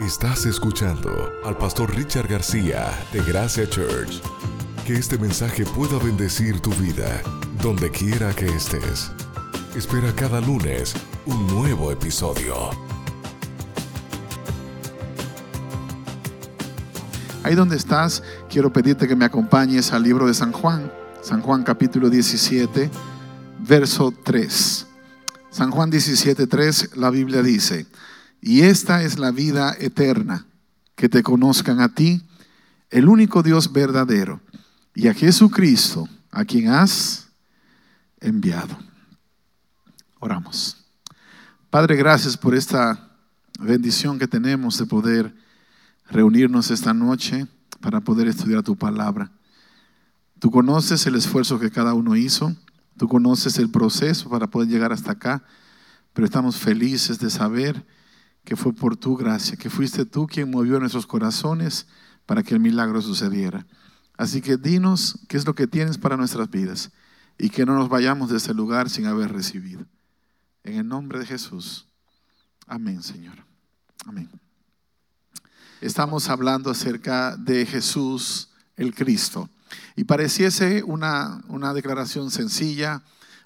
Estás escuchando al pastor Richard García de Gracia Church. Que este mensaje pueda bendecir tu vida, donde quiera que estés. Espera cada lunes un nuevo episodio. Ahí donde estás, quiero pedirte que me acompañes al libro de San Juan, San Juan capítulo 17, verso 3. San Juan 17, 3, la Biblia dice, y esta es la vida eterna, que te conozcan a ti, el único Dios verdadero, y a Jesucristo, a quien has enviado. Oramos. Padre, gracias por esta bendición que tenemos de poder reunirnos esta noche para poder estudiar tu palabra. Tú conoces el esfuerzo que cada uno hizo, tú conoces el proceso para poder llegar hasta acá, pero estamos felices de saber que fue por tu gracia, que fuiste tú quien movió nuestros corazones para que el milagro sucediera. Así que dinos qué es lo que tienes para nuestras vidas y que no nos vayamos de este lugar sin haber recibido. En el nombre de Jesús. Amén, Señor. Amén. Estamos hablando acerca de Jesús el Cristo. Y pareciese una, una declaración sencilla,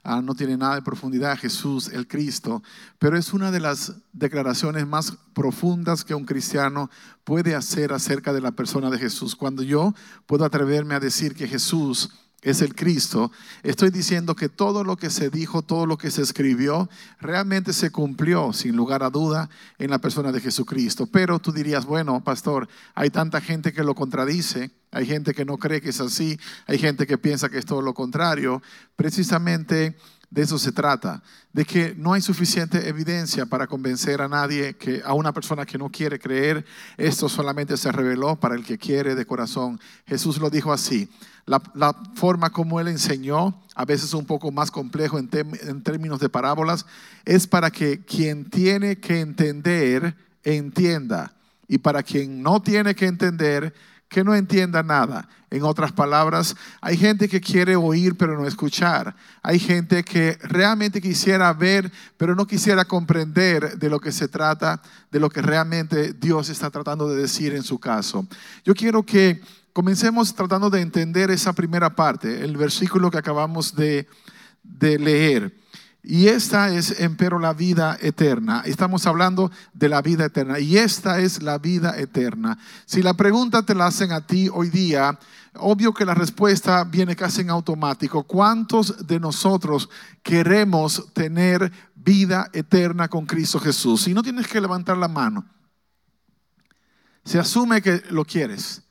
Ah, no tiene nada de profundidad, Jesús, el Cristo, pero es una de las declaraciones más profundas que un cristiano puede hacer acerca de la persona de Jesús. Cuando yo puedo atreverme a decir que Jesús es el Cristo, estoy diciendo que todo lo que se dijo, todo lo que se escribió, realmente se cumplió, sin lugar a duda, en la persona de Jesucristo. Pero tú dirías, bueno, pastor, hay tanta gente que lo contradice, hay gente que no cree que es así, hay gente que piensa que es todo lo contrario. Precisamente de eso se trata, de que no hay suficiente evidencia para convencer a nadie que a una persona que no quiere creer, esto solamente se reveló para el que quiere de corazón. Jesús lo dijo así. La, forma como él enseñó, a veces un poco más complejo en, en términos de parábolas, es para que quien tiene que entender, entienda. Y para quien no tiene que entender, que no entienda nada. En otras palabras, hay gente que quiere oír pero no escuchar. Hay gente que realmente quisiera ver pero no quisiera comprender de lo que se trata, de lo que realmente Dios está tratando de decir en su caso. Yo quiero que comencemos tratando de entender esa primera parte, el versículo que acabamos de, de leer. Y esta es, empero, la vida eterna. Estamos hablando de la vida eterna. Y esta es la vida eterna. Si la pregunta te la hacen a ti hoy día, obvio que la respuesta viene casi en automático. ¿Cuántos de nosotros queremos tener vida eterna con Cristo Jesús? Si no tienes que levantar la mano. Se asume que lo quieres.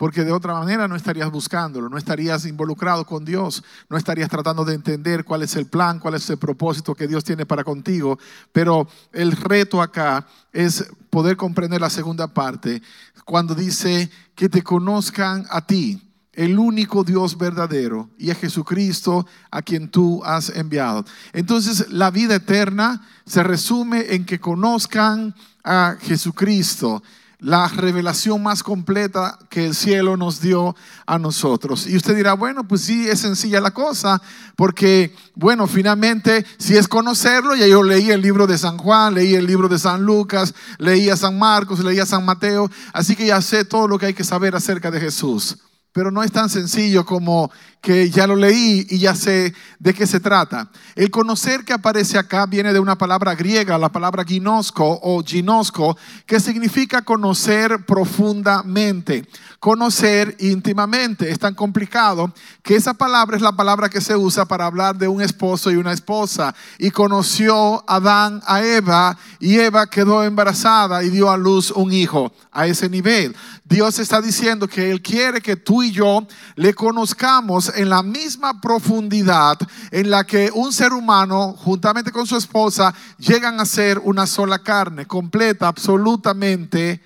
Porque de otra manera no estarías buscándolo, no estarías involucrado con Dios, no estarías tratando de entender cuál es el plan, cuál es el propósito que Dios tiene para contigo. Pero el reto acá es poder comprender la segunda parte, cuando dice que te conozcan a ti, el único Dios verdadero, y a Jesucristo a quien tú has enviado. Entonces la vida eterna se resume en que conozcan a Jesucristo la revelación más completa que el cielo nos dio a nosotros. Y usted dirá, bueno, pues sí, es sencilla la cosa, porque, bueno, finalmente, si es conocerlo, ya yo leí el libro de San Juan, leí el libro de San Lucas, leí a San Marcos, leí a San Mateo, así que ya sé todo lo que hay que saber acerca de Jesús. Pero no es tan sencillo como que ya lo leí y ya sé de qué se trata. El conocer que aparece acá viene de una palabra griega, la palabra ginosco o ginosco, que significa conocer profundamente, conocer íntimamente. Es tan complicado que esa palabra es la palabra que se usa para hablar de un esposo y una esposa. Y conoció Adán a Eva y Eva quedó embarazada y dio a luz un hijo a ese nivel. Dios está diciendo que Él quiere que tú y yo le conozcamos en la misma profundidad en la que un ser humano, juntamente con su esposa, llegan a ser una sola carne, completa, absolutamente.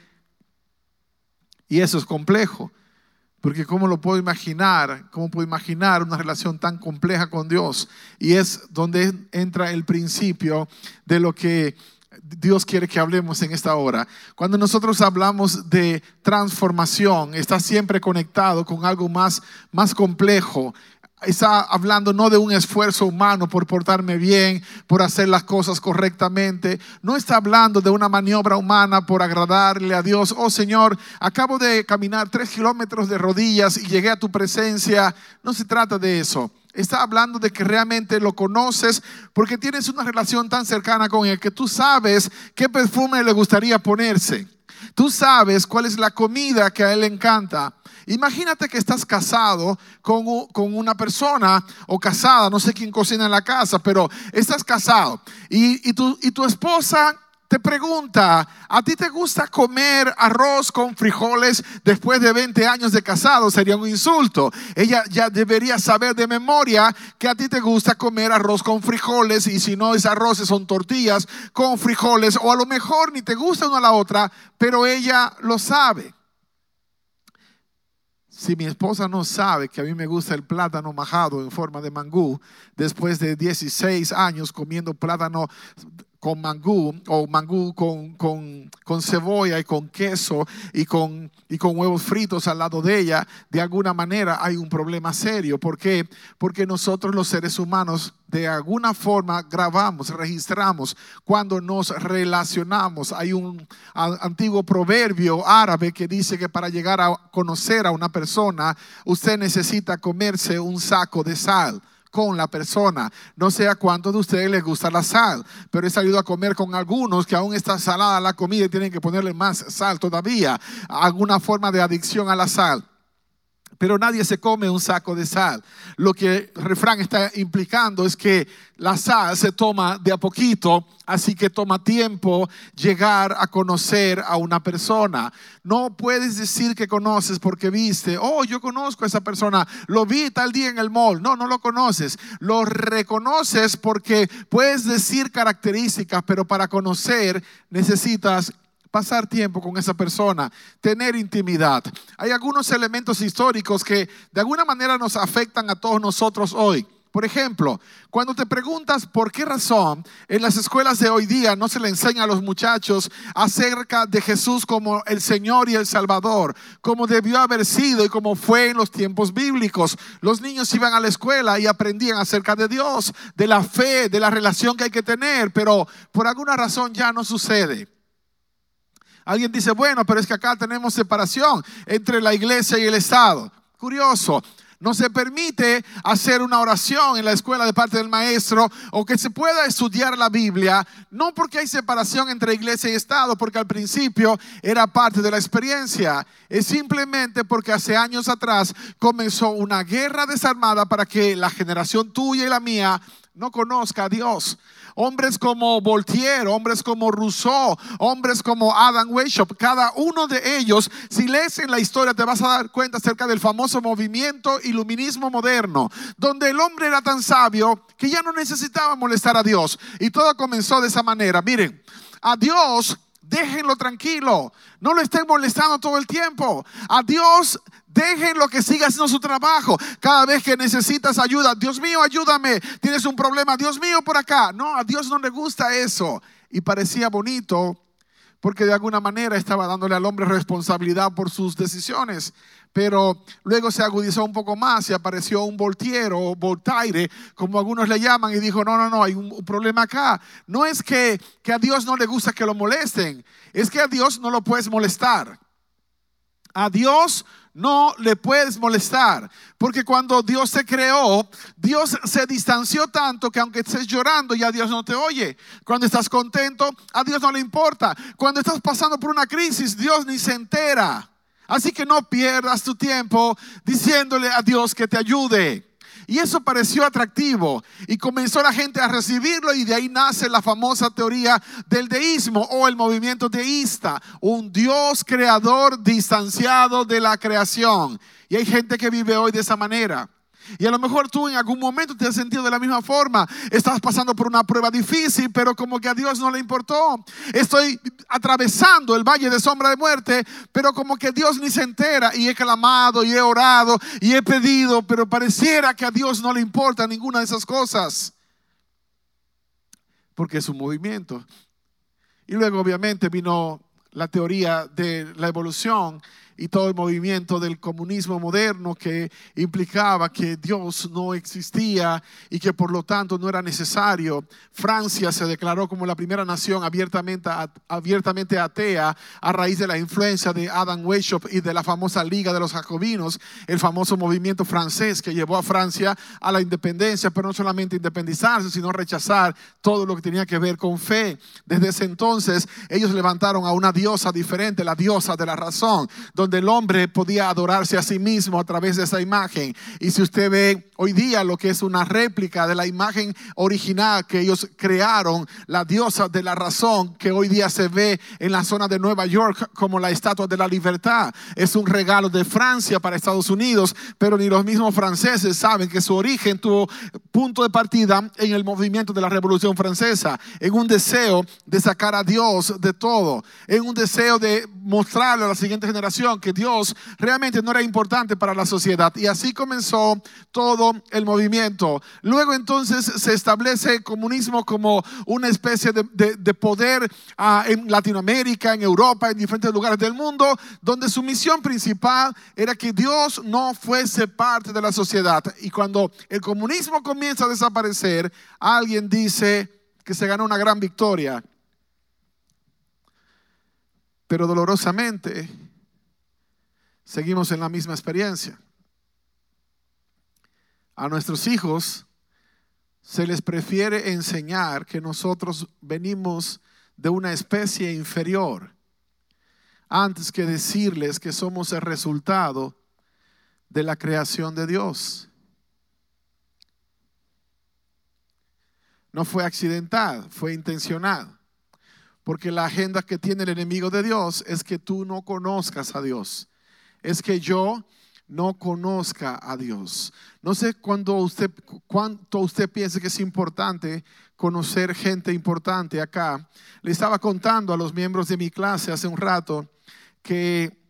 Y eso es complejo. Porque ¿cómo lo puedo imaginar? ¿Cómo puedo imaginar una relación tan compleja con Dios? Y es donde entra el principio de lo que Dios quiere que hablemos en esta hora. Cuando nosotros hablamos de transformación, está siempre conectado con algo más, más complejo. está hablando no de un esfuerzo humano por portarme bien, por hacer las cosas correctamente. No está hablando de una maniobra humana por agradarle a Dios. Oh Señor, acabo de caminar tres kilómetros de rodillas y llegué a tu presencia. No se trata de eso. Está hablando de que realmente lo conoces porque tienes una relación tan cercana con él que tú sabes qué perfume le gustaría ponerse. Tú sabes cuál es la comida que a él le encanta. Imagínate que estás casado con, una persona o casada, no sé quién cocina en la casa, pero estás casado y, tu, y tu esposa te pregunta, ¿a ti te gusta comer arroz con frijoles después de 20 años de casado? Sería un insulto. Ella ya debería saber de memoria que a ti te gusta comer arroz con frijoles y si no es arroz, son tortillas con frijoles o a lo mejor ni te gusta una a la otra, pero ella lo sabe. Si mi esposa no sabe que a mí me gusta el plátano majado en forma de mangú, después de 16 años comiendo plátano con mangú o mangú con, con, cebolla y con queso y con, y con huevos fritos al lado de ella, de alguna manera hay un problema serio. ¿Por qué? Porque nosotros los seres humanos de alguna forma grabamos, registramos cuando nos relacionamos. Hay un antiguo proverbio árabe que dice que para llegar a conocer a una persona, usted necesita comerse un saco de sal con la persona. No sé a cuántos de ustedes les gusta la sal, pero he salido a comer con algunos que aún está salada la comida y tienen que ponerle más sal todavía. Alguna forma de adicción a la sal. Pero nadie se come un saco de sal. Lo que el refrán está implicando es que la sal se toma de a poquito, así que toma tiempo llegar a conocer a una persona. No puedes decir que conoces porque viste, oh, yo conozco a esa persona, lo vi tal día en el mall. No, no lo conoces. Lo reconoces porque puedes decir características, pero para conocer necesitas pasar tiempo con esa persona, tener intimidad. Hay algunos elementos históricos que de alguna manera nos afectan a todos nosotros hoy. Por ejemplo, cuando te preguntas por qué razón en las escuelas de hoy día no se le enseña a los muchachos acerca de Jesús como el Señor y el Salvador, como debió haber sido y como fue en los tiempos bíblicos. Los niños iban a la escuela y aprendían acerca de Dios, de la fe, de la relación que hay que tener, pero por alguna razón ya no sucede. Alguien dice, bueno, pero es que acá tenemos separación entre la iglesia y el Estado. Curioso, no se permite hacer una oración en la escuela de parte del maestro o que se pueda estudiar la Biblia, no porque hay separación entre iglesia y Estado, porque al principio era parte de la experiencia, es simplemente porque hace años atrás comenzó una guerra desarmada para que la generación tuya y la mía no conozca a Dios. Hombres como Voltaire, hombres como Rousseau, hombres como Adam Weishaupt, cada uno de ellos, si lees en la historia te vas a dar cuenta acerca del famoso movimiento iluminismo moderno, donde el hombre era tan sabio que ya no necesitaba molestar a Dios. Y todo comenzó de esa manera. Miren, a Dios déjenlo tranquilo, no lo estén molestando todo el tiempo. A Dios Déjenlo que siga haciendo su trabajo. Cada vez que necesitas ayuda, Dios mío, ayúdame. Tienes un problema, Dios mío, por acá. No, a Dios no le gusta eso. Y parecía bonito porque de alguna manera estaba dándole al hombre responsabilidad por sus decisiones. Pero luego se agudizó un poco más y apareció un voltiero o voltaire, como algunos le llaman, y dijo, no, no, no, hay un problema acá. No es que, que a Dios no le gusta que lo molesten, es que a Dios no lo puedes molestar. A Dios no le puedes molestar. Porque cuando Dios te creó, Dios se distanció tanto que aunque estés llorando, ya Dios no te oye. Cuando estás contento, a Dios no le importa. Cuando estás pasando por una crisis, Dios ni se entera. Así que no pierdas tu tiempo diciéndole a Dios que te ayude. Y eso pareció atractivo y comenzó la gente a recibirlo y de ahí nace la famosa teoría del deísmo o el movimiento deísta, un Dios creador distanciado de la creación. Y hay gente que vive hoy de esa manera. Y a lo mejor tú en algún momento te has sentido de la misma forma. Estás pasando por una prueba difícil, pero como que a Dios no le importó. Estoy atravesando el valle de sombra de muerte, pero como que Dios ni se entera. Y he clamado y he orado y he pedido, pero pareciera que a Dios no le importa ninguna de esas cosas. Porque es un movimiento. Y luego obviamente vino la teoría de la evolución y todo el movimiento del comunismo moderno que implicaba que Dios no existía y que por lo tanto no era necesario. Francia se declaró como la primera nación abiertamente, abiertamente atea a raíz de la influencia de Adam Weishaupt y de la famosa Liga de los Jacobinos, el famoso movimiento francés que llevó a Francia a la independencia, pero no solamente independizarse, sino rechazar todo lo que tenía que ver con fe. Desde ese entonces ellos levantaron a una diosa diferente, la diosa de la razón, el hombre podía adorarse a sí mismo a través de esa imagen. Y si usted ve hoy día lo que es una réplica de la imagen original que ellos crearon, la diosa de la razón, que hoy día se ve en la zona de Nueva York como la estatua de la libertad, es un regalo de Francia para Estados Unidos, pero ni los mismos franceses saben que su origen tuvo punto de partida en el movimiento de la Revolución Francesa, en un deseo de sacar a Dios de todo, en un deseo de mostrarle a la siguiente generación que Dios realmente no era importante para la sociedad. Y así comenzó todo el movimiento. Luego entonces se establece el comunismo como una especie de, poder ah, en Latinoamérica, en Europa, en diferentes lugares del mundo, donde su misión principal era que Dios no fuese parte de la sociedad. Y cuando el comunismo comienza a desaparecer, alguien dice que se ganó una gran victoria. Pero dolorosamente seguimos en la misma experiencia. A nuestros hijos se les prefiere enseñar que nosotros venimos de una especie inferior antes que decirles que somos el resultado de la creación de Dios. No fue accidental, fue intencional. Porque la agenda que tiene el enemigo de Dios es que tú no conozcas a Dios. Es que yo no conozca a Dios. No sé cuándo cuánto usted piensa que es importante conocer gente importante acá. Le estaba contando a los miembros de mi clase hace un rato que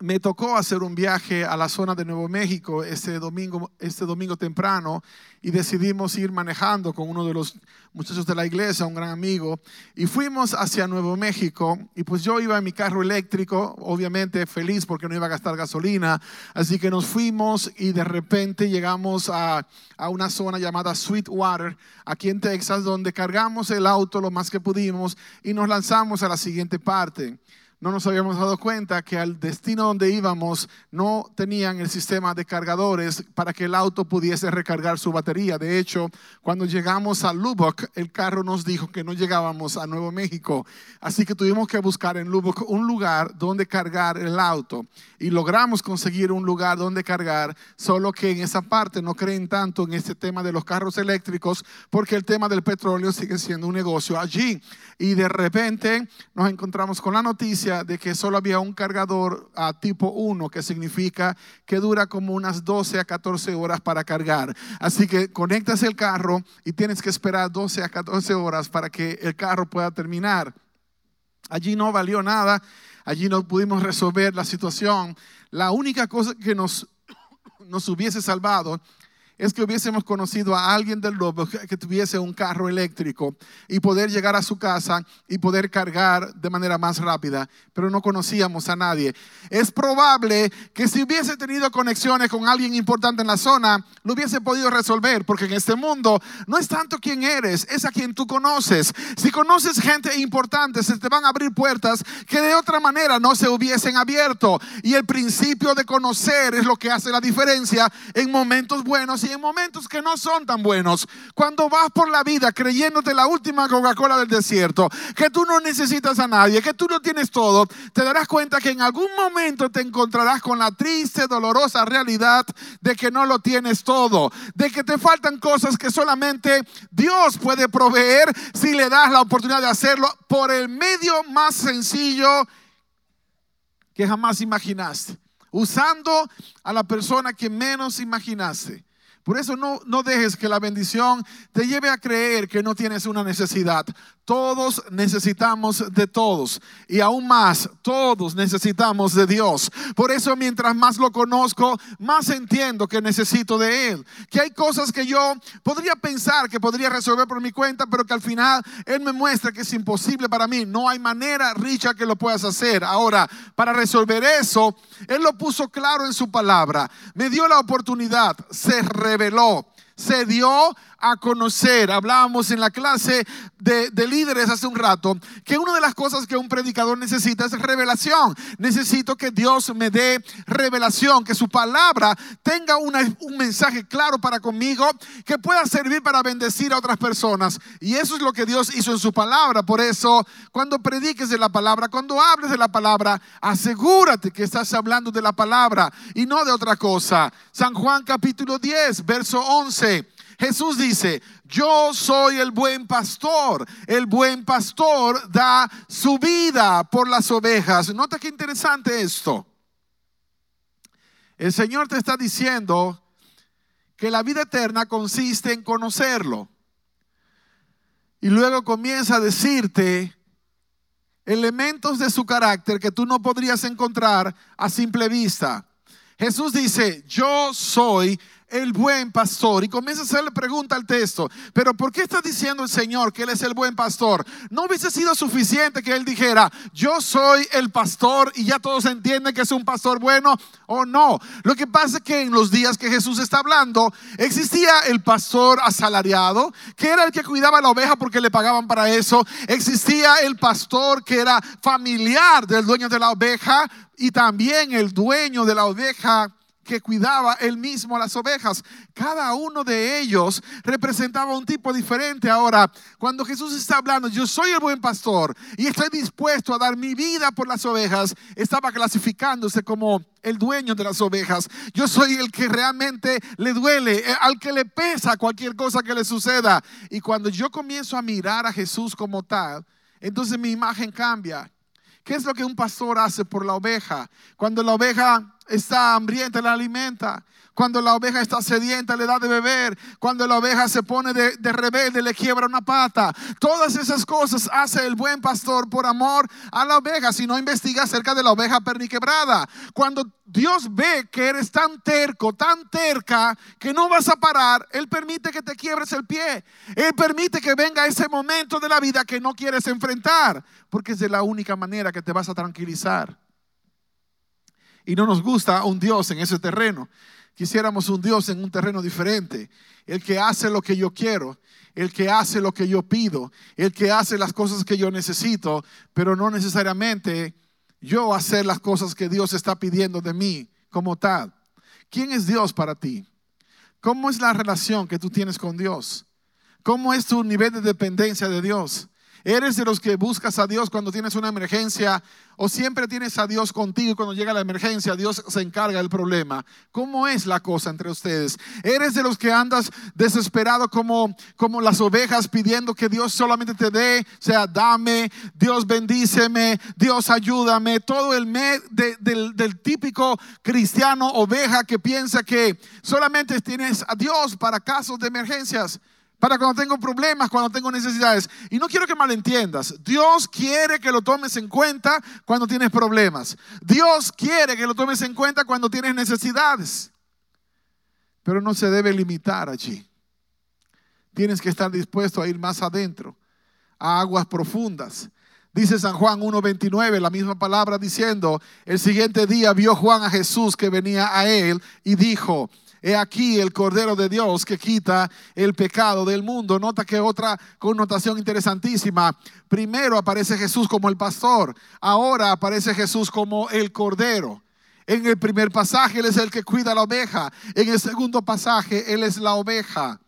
me tocó hacer un viaje a la zona de Nuevo México este domingo, este domingo temprano y decidimos ir manejando con uno de los muchachos de la iglesia, un gran amigo, y fuimos hacia Nuevo México y pues yo iba en mi carro eléctrico, obviamente feliz porque no iba a gastar gasolina, así que nos fuimos y de repente llegamos a, a una zona llamada Sweetwater, aquí en Texas, donde cargamos el auto lo más que pudimos y nos lanzamos a la siguiente parte no nos habíamos dado cuenta que al destino donde íbamos no tenían el sistema de cargadores para que el auto pudiese recargar su batería. De hecho, cuando llegamos a Lubbock, el carro nos dijo que no llegábamos a Nuevo México. Así que tuvimos que buscar en Lubbock un lugar donde cargar el auto. Y logramos conseguir un lugar donde cargar, solo que en esa parte no creen tanto en este tema de los carros eléctricos, porque el tema del petróleo sigue siendo un negocio allí. Y de repente nos encontramos con la noticia de que solo había un cargador a tipo 1, que significa que dura como unas 12 a 14 horas para cargar. Así que conectas el carro y tienes que esperar 12 a 14 horas para que el carro pueda terminar. Allí no valió nada, allí no pudimos resolver la situación. La única cosa que nos, nos hubiese salvado es que hubiésemos conocido a alguien del lobo que tuviese un carro eléctrico y poder llegar a su casa y poder cargar de manera más rápida, pero no conocíamos a nadie. Es probable que si hubiese tenido conexiones con alguien importante en la zona, lo hubiese podido resolver, porque en este mundo no es tanto quién eres, es a quien tú conoces. Si conoces gente importante, se te van a abrir puertas que de otra manera no se hubiesen abierto. Y el principio de conocer es lo que hace la diferencia en momentos buenos en momentos que no son tan buenos, cuando vas por la vida creyéndote la última Coca-Cola del desierto, que tú no necesitas a nadie, que tú no tienes todo, te darás cuenta que en algún momento te encontrarás con la triste, dolorosa realidad de que no lo tienes todo, de que te faltan cosas que solamente Dios puede proveer si le das la oportunidad de hacerlo por el medio más sencillo que jamás imaginaste usando a la persona que menos imaginaste Por eso no, no dejes que la bendición te lleve a creer que no tienes una necesidad. Todos necesitamos de todos y aún más, todos necesitamos de Dios. Por eso mientras más lo conozco, más entiendo que necesito de Él. Que hay cosas que yo podría pensar que podría resolver por mi cuenta, pero que al final Él me muestra que es imposible para mí. No hay manera, Richard, que lo puedas hacer. Ahora, para resolver eso, Él lo puso claro en su palabra. Me dio la oportunidad, se reveló se dio a conocer. Hablábamos en la clase de, líderes hace un rato que una de las cosas que un predicador necesita es revelación. Necesito que Dios me dé revelación, que su palabra tenga un mensaje claro para conmigo, que pueda servir para bendecir a otras personas. Y eso es lo que Dios hizo en su palabra. Por eso, cuando prediques de la palabra, cuando hables de la palabra, asegúrate que estás hablando de la palabra y no de otra cosa. San Juan capítulo 10, verso 11. Jesús dice, yo soy el buen pastor. El buen pastor da su vida por las ovejas. Nota qué interesante esto. El Señor te está diciendo que la vida eterna consiste en conocerlo. Y luego comienza a decirte elementos de su carácter que tú no podrías encontrar a simple vista. Jesús dice, yo soy el buen pastor. Y comienza a hacerle pregunta al texto, pero ¿por qué está diciendo el Señor que Él es el buen pastor? ¿No hubiese sido suficiente que Él dijera, yo soy el pastor y ya todos entienden que es un pastor bueno o no? Lo que pasa es que en los días que Jesús está hablando, existía el pastor asalariado, que era el que cuidaba la oveja porque le pagaban para eso. Existía el pastor que era familiar del dueño de la oveja y también el dueño de la oveja que cuidaba él mismo las ovejas. Cada uno de ellos representaba un tipo diferente. Ahora, cuando Jesús está hablando, yo soy el buen pastor y estoy dispuesto a dar mi vida por las ovejas, estaba clasificándose como el dueño de las ovejas. Yo soy el que realmente le duele, eh, al que le pesa cualquier cosa que le suceda. Y cuando yo comienzo a mirar a Jesús como tal, entonces mi imagen cambia. ¿Qué es lo que un pastor hace por la oveja? Cuando la oveja está hambrienta, la alimenta. Cuando la oveja está sedienta, le da de beber. Cuando la oveja se pone de, rebelde, le quiebra una pata. Todas esas cosas hace el buen pastor por amor a la oveja. Si no investiga acerca de la oveja perniquebrada. Cuando Dios ve que eres tan terco, tan terca, que no vas a parar, Él permite que te quiebres el pie. Él permite que venga ese momento de la vida que no quieres enfrentar. Porque es de la única manera que te vas a tranquilizar. Y no nos gusta un Dios en ese terreno. Quisiéramos un Dios en un terreno diferente. El que hace lo que yo quiero, el que hace lo que yo pido, el que hace las cosas que yo necesito, pero no necesariamente yo hacer las cosas que Dios está pidiendo de mí como tal. ¿Quién es Dios para ti? ¿Cómo es la relación que tú tienes con Dios? ¿Cómo es tu nivel de dependencia de Dios? ¿Eres de los que buscas a Dios cuando tienes una emergencia o siempre tienes a Dios contigo y cuando llega la emergencia Dios se encarga del problema? ¿Cómo es la cosa entre ustedes? ¿Eres de los que andas desesperado como, como las ovejas pidiendo que Dios solamente te dé, sea, dame, Dios bendíceme, Dios ayúdame? Todo el mes del típico cristiano oveja que piensa que solamente tienes a Dios para casos de emergencias para cuando tengo problemas, cuando tengo necesidades. Y no quiero que malentiendas. Dios quiere que lo tomes en cuenta cuando tienes problemas. Dios quiere que lo tomes en cuenta cuando tienes necesidades. Pero no se debe limitar allí. Tienes que estar dispuesto a ir más adentro, a aguas profundas. Dice San Juan 1.29, la misma palabra diciendo, el siguiente día vio Juan a Jesús que venía a él y dijo, He aquí el Cordero de Dios que quita el pecado del mundo. Nota que otra connotación interesantísima. Primero aparece Jesús como el pastor. Ahora aparece Jesús como el Cordero. En el primer pasaje Él es el que cuida la oveja. En el segundo pasaje Él es la oveja.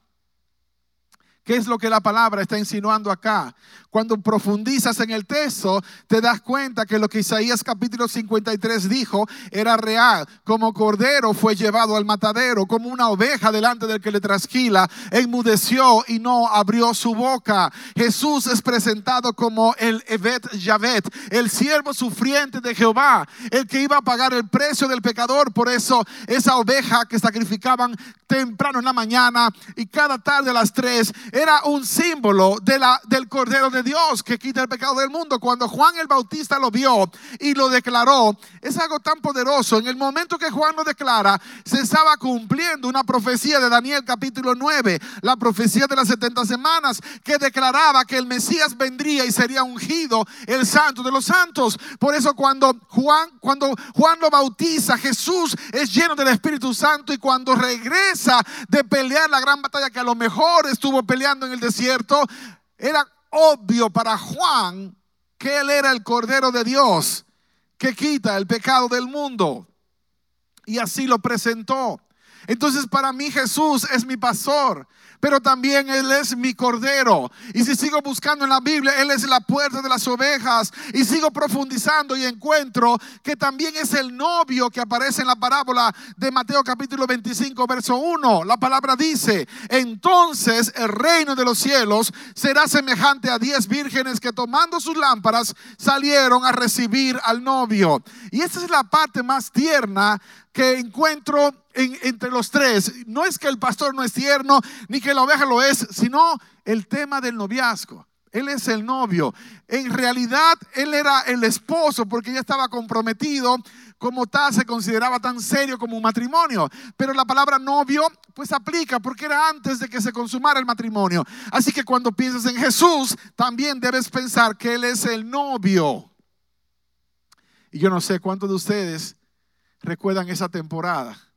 ¿Qué es lo que la palabra está insinuando acá? Cuando profundizas en el texto, te das cuenta que lo que Isaías capítulo 53 dijo era real. Como cordero fue llevado al matadero, como una oveja delante del que le trasquila, enmudeció y no abrió su boca. Jesús es presentado como el Evet Yavet, el siervo sufriente de Jehová, el que iba a pagar el precio del pecador. Por eso esa oveja que sacrificaban temprano en la mañana y cada tarde a las tres era un símbolo de la, del Cordero de Dios que quita el pecado del mundo. Cuando Juan el Bautista lo vio y lo declaró, es algo tan poderoso. En el momento que Juan lo declara, se estaba cumpliendo una profecía de Daniel capítulo 9, la profecía de las 70 semanas, que declaraba que el Mesías vendría y sería ungido el santo de los santos. Por eso cuando Juan, cuando Juan lo bautiza, Jesús es lleno del Espíritu Santo y cuando regresa de pelear la gran batalla que a lo mejor estuvo peleando en el desierto, era obvio para Juan que él era el Cordero de Dios que quita el pecado del mundo. Y así lo presentó. Entonces para mí Jesús es mi pastor pero también Él es mi cordero. Y si sigo buscando en la Biblia, Él es la puerta de las ovejas. Y sigo profundizando y encuentro que también es el novio que aparece en la parábola de Mateo capítulo 25, verso 1. La palabra dice, entonces el reino de los cielos será semejante a diez vírgenes que tomando sus lámparas salieron a recibir al novio. Y esa es la parte más tierna que encuentro entre los tres. No es que el pastor no es tierno, ni que la oveja lo es, sino el tema del noviazgo. Él es el novio. En realidad, él era el esposo porque ya estaba comprometido. Como tal, se consideraba tan serio como un matrimonio. Pero la palabra novio, pues aplica porque era antes de que se consumara el matrimonio. Así que cuando piensas en Jesús, también debes pensar que Él es el novio. Y yo no sé cuántos de ustedes recuerdan esa temporada.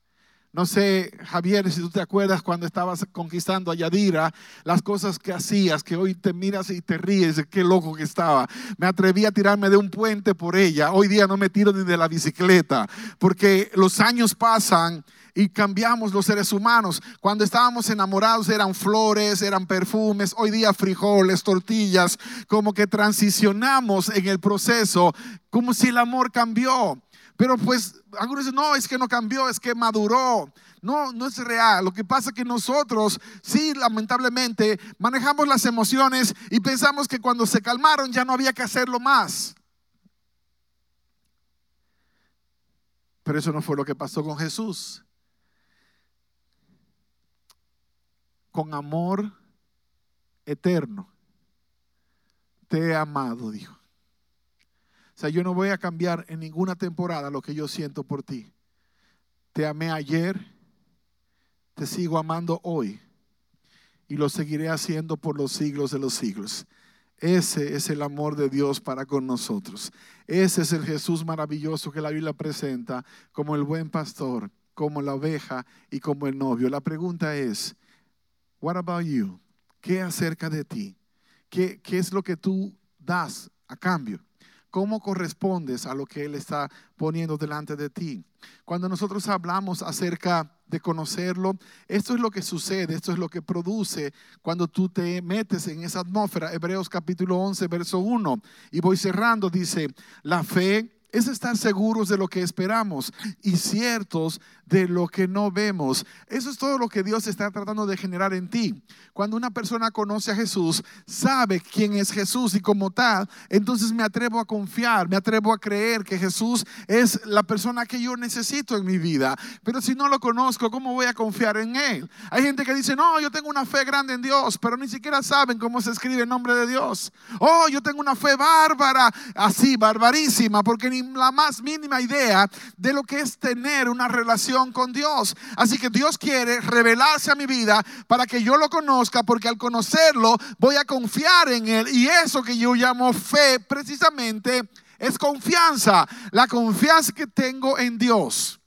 No sé, Javier, si tú te acuerdas cuando estabas conquistando a Yadira, las cosas que hacías, que hoy te miras y te ríes, qué loco que estaba. Me atreví a tirarme de un puente por ella. Hoy día no me tiro ni de la bicicleta, porque los años pasan y cambiamos los seres humanos. Cuando estábamos enamorados eran flores, eran perfumes, hoy día frijoles, tortillas, como que transicionamos en el proceso, como si el amor cambió. Pero pues algunos dicen, no, es que no cambió, es que maduró. No, no es real. Lo que pasa es que nosotros, sí, lamentablemente, manejamos las emociones y pensamos que cuando se calmaron ya no había que hacerlo más. Pero eso no fue lo que pasó con Jesús. Con amor eterno. Te he amado, dijo. O sea, yo no voy a cambiar en ninguna temporada lo que yo siento por ti. Te amé ayer, te sigo amando hoy y lo seguiré haciendo por los siglos de los siglos. Ese es el amor de Dios para con nosotros. Ese es el Jesús maravilloso que la Biblia presenta como el buen pastor, como la oveja y como el novio. La pregunta es, what about you? ¿Qué acerca de ti? ¿Qué, qué es lo que tú das a cambio? ¿Cómo correspondes a lo que Él está poniendo delante de ti? Cuando nosotros hablamos acerca de conocerlo, esto es lo que sucede, esto es lo que produce cuando tú te metes en esa atmósfera. Hebreos capítulo 11, verso 1. Y voy cerrando, dice, la fe es estar seguros de lo que esperamos y ciertos de lo que no vemos. Eso es todo lo que Dios está tratando de generar en ti. Cuando una persona conoce a Jesús, sabe quién es Jesús y como tal, entonces me atrevo a confiar, me atrevo a creer que Jesús es la persona que yo necesito en mi vida. Pero si no lo conozco, ¿cómo voy a confiar en Él? Hay gente que dice, no, yo tengo una fe grande en Dios, pero ni siquiera saben cómo se escribe el nombre de Dios. Oh, yo tengo una fe bárbara, así, barbarísima, porque ni la más mínima idea de lo que es tener una relación con Dios. Así que Dios quiere revelarse a mi vida para que yo lo conozca, porque al conocerlo voy a confiar en Él. Y eso que yo llamo fe precisamente es confianza. La confianza que tengo en Dios.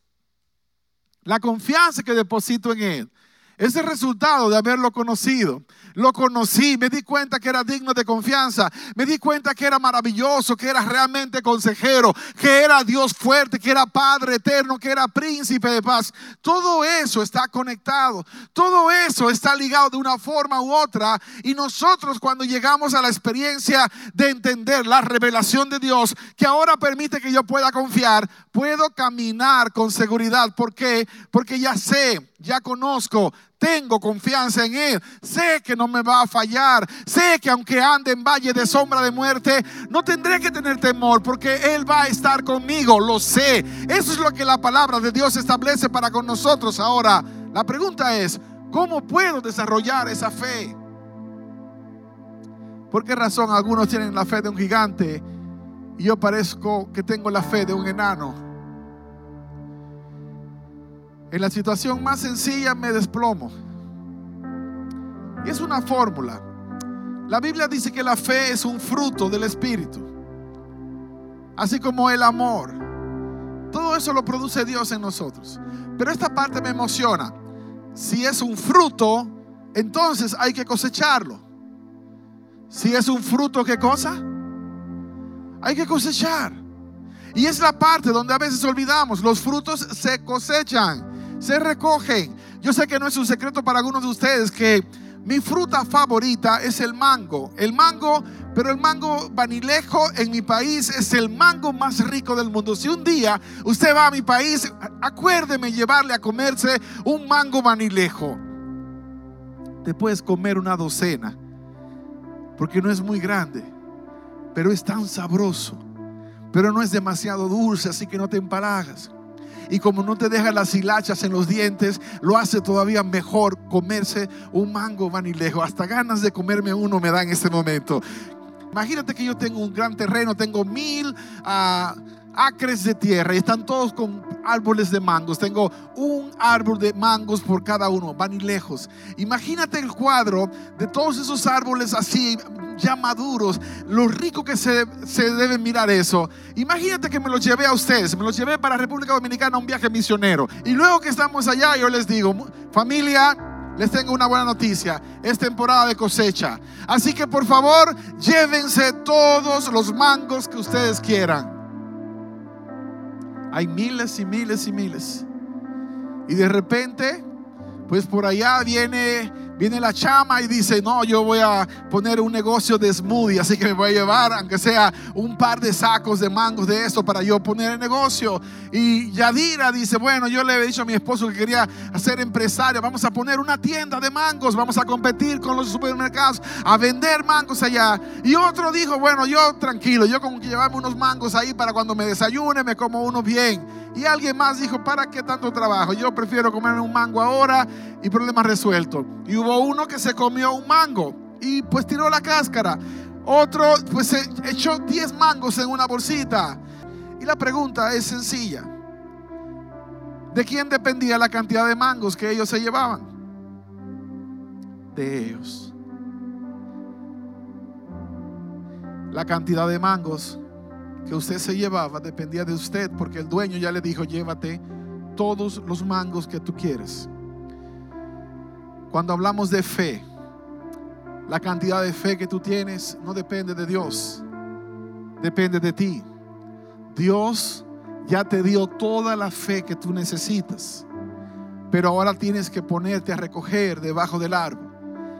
La confianza que deposito en Él. Es el resultado de haberlo conocido. Lo conocí, me di cuenta que era digno de confianza, me di cuenta que era maravilloso, que era realmente consejero, que era Dios fuerte, que era Padre eterno, que era príncipe de paz. Todo eso está conectado, todo eso está ligado de una forma u otra y nosotros cuando llegamos a la experiencia de entender la revelación de Dios, que ahora permite que yo pueda confiar, puedo caminar con seguridad. ¿Por qué? Porque ya sé, ya conozco, tengo confianza en Él. Sé que no me va a fallar. Sé que aunque ande en valle de sombra de muerte, no tendré que tener temor porque Él va a estar conmigo. Lo sé. Eso es lo que la palabra de Dios establece para con nosotros. Ahora, la pregunta es, ¿cómo puedo desarrollar esa fe? ¿Por qué razón algunos tienen la fe de un gigante y yo parezco que tengo la fe de un enano? En la situación más sencilla me desplomo. Y es una fórmula. La Biblia dice que la fe es un fruto del Espíritu. Así como el amor. Todo eso lo produce Dios en nosotros. Pero esta parte me emociona. Si es un fruto, entonces hay que cosecharlo. Si es un fruto, ¿qué cosa? Hay que cosechar. Y es la parte donde a veces olvidamos, los frutos se cosechan se recogen. Yo sé que no es un secreto para algunos de ustedes que mi fruta favorita es el mango. El mango, pero el mango vanilejo en mi país es el mango más rico del mundo. Si un día usted va a mi país, acuérdeme llevarle a comerse un mango vanilejo. Te puedes comer una docena, porque no es muy grande, pero es tan sabroso, pero no es demasiado dulce, así que no te empalagas y como no te deja las hilachas en los dientes, lo hace todavía mejor comerse un mango vanilejo. Hasta ganas de comerme uno me da en este momento. Imagínate que yo tengo un gran terreno, tengo mil... Uh, acres de tierra y están todos con árboles de mangos. Tengo un árbol de mangos por cada uno, van y lejos. Imagínate el cuadro de todos esos árboles así, ya maduros, lo rico que se, se debe mirar eso. Imagínate que me los llevé a ustedes, me los llevé para República Dominicana a un viaje misionero. Y luego que estamos allá, yo les digo, familia, les tengo una buena noticia. Es temporada de cosecha. Así que por favor, llévense todos los mangos que ustedes quieran. Hay miles y miles y miles. Y de repente, pues por allá viene Viene la chama y dice, no, yo voy a poner un negocio de smoothie, así que me voy a llevar, aunque sea un par de sacos de mangos de eso para yo poner el negocio. Y Yadira dice, bueno, yo le he dicho a mi esposo que quería ser empresario, vamos a poner una tienda de mangos, vamos a competir con los supermercados, a vender mangos allá. Y otro dijo, bueno, yo tranquilo, yo como que llevarme unos mangos ahí para cuando me desayune, me como uno bien. Y alguien más dijo, ¿para qué tanto trabajo? Yo prefiero comerme un mango ahora y problema resuelto. Y hubo uno que se comió un mango y pues tiró la cáscara. Otro pues se echó 10 mangos en una bolsita. Y la pregunta es sencilla. ¿De quién dependía la cantidad de mangos que ellos se llevaban? De ellos. La cantidad de mangos que usted se llevaba dependía de usted porque el dueño ya le dijo, llévate todos los mangos que tú quieres. Cuando hablamos de fe, la cantidad de fe que tú tienes no depende de Dios, depende de ti. Dios ya te dio toda la fe que tú necesitas, pero ahora tienes que ponerte a recoger debajo del árbol.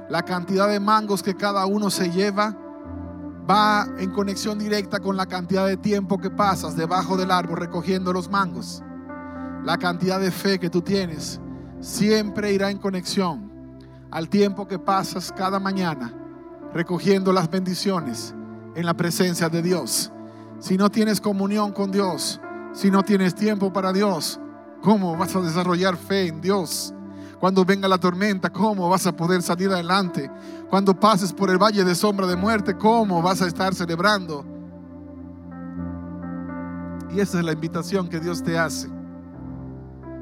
La cantidad de mangos que cada uno se lleva va en conexión directa con la cantidad de tiempo que pasas debajo del árbol recogiendo los mangos. La cantidad de fe que tú tienes siempre irá en conexión al tiempo que pasas cada mañana recogiendo las bendiciones en la presencia de Dios. Si no tienes comunión con Dios, si no tienes tiempo para Dios, ¿cómo vas a desarrollar fe en Dios? Cuando venga la tormenta, ¿cómo vas a poder salir adelante? Cuando pases por el valle de sombra de muerte, ¿cómo vas a estar celebrando? Y esa es la invitación que Dios te hace.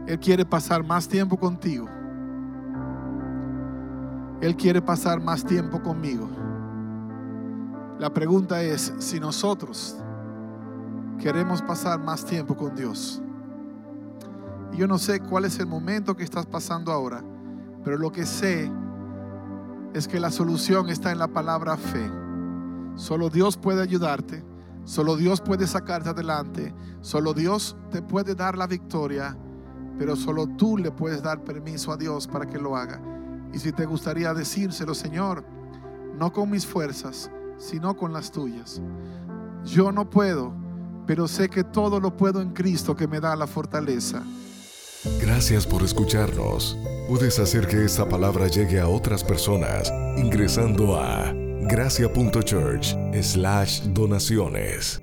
Él quiere pasar más tiempo contigo. Él quiere pasar más tiempo conmigo. La pregunta es si nosotros queremos pasar más tiempo con Dios. Yo no sé cuál es el momento que estás pasando ahora, Pero lo que sé es que la solución está en la palabra fe. Solo Dios puede ayudarte, solo Dios puede sacarte adelante, solo Dios te puede dar la victoria, pero solo tú le puedes dar permiso a Dios para que lo haga. Y si te gustaría decírselo, Señor, no con mis fuerzas, sino con las tuyas. Yo no puedo, pero sé que todo lo puedo en Cristo que me da la fortaleza. Gracias por escucharnos. Puedes hacer que esta palabra llegue a otras personas ingresando a gracia.church slash donaciones.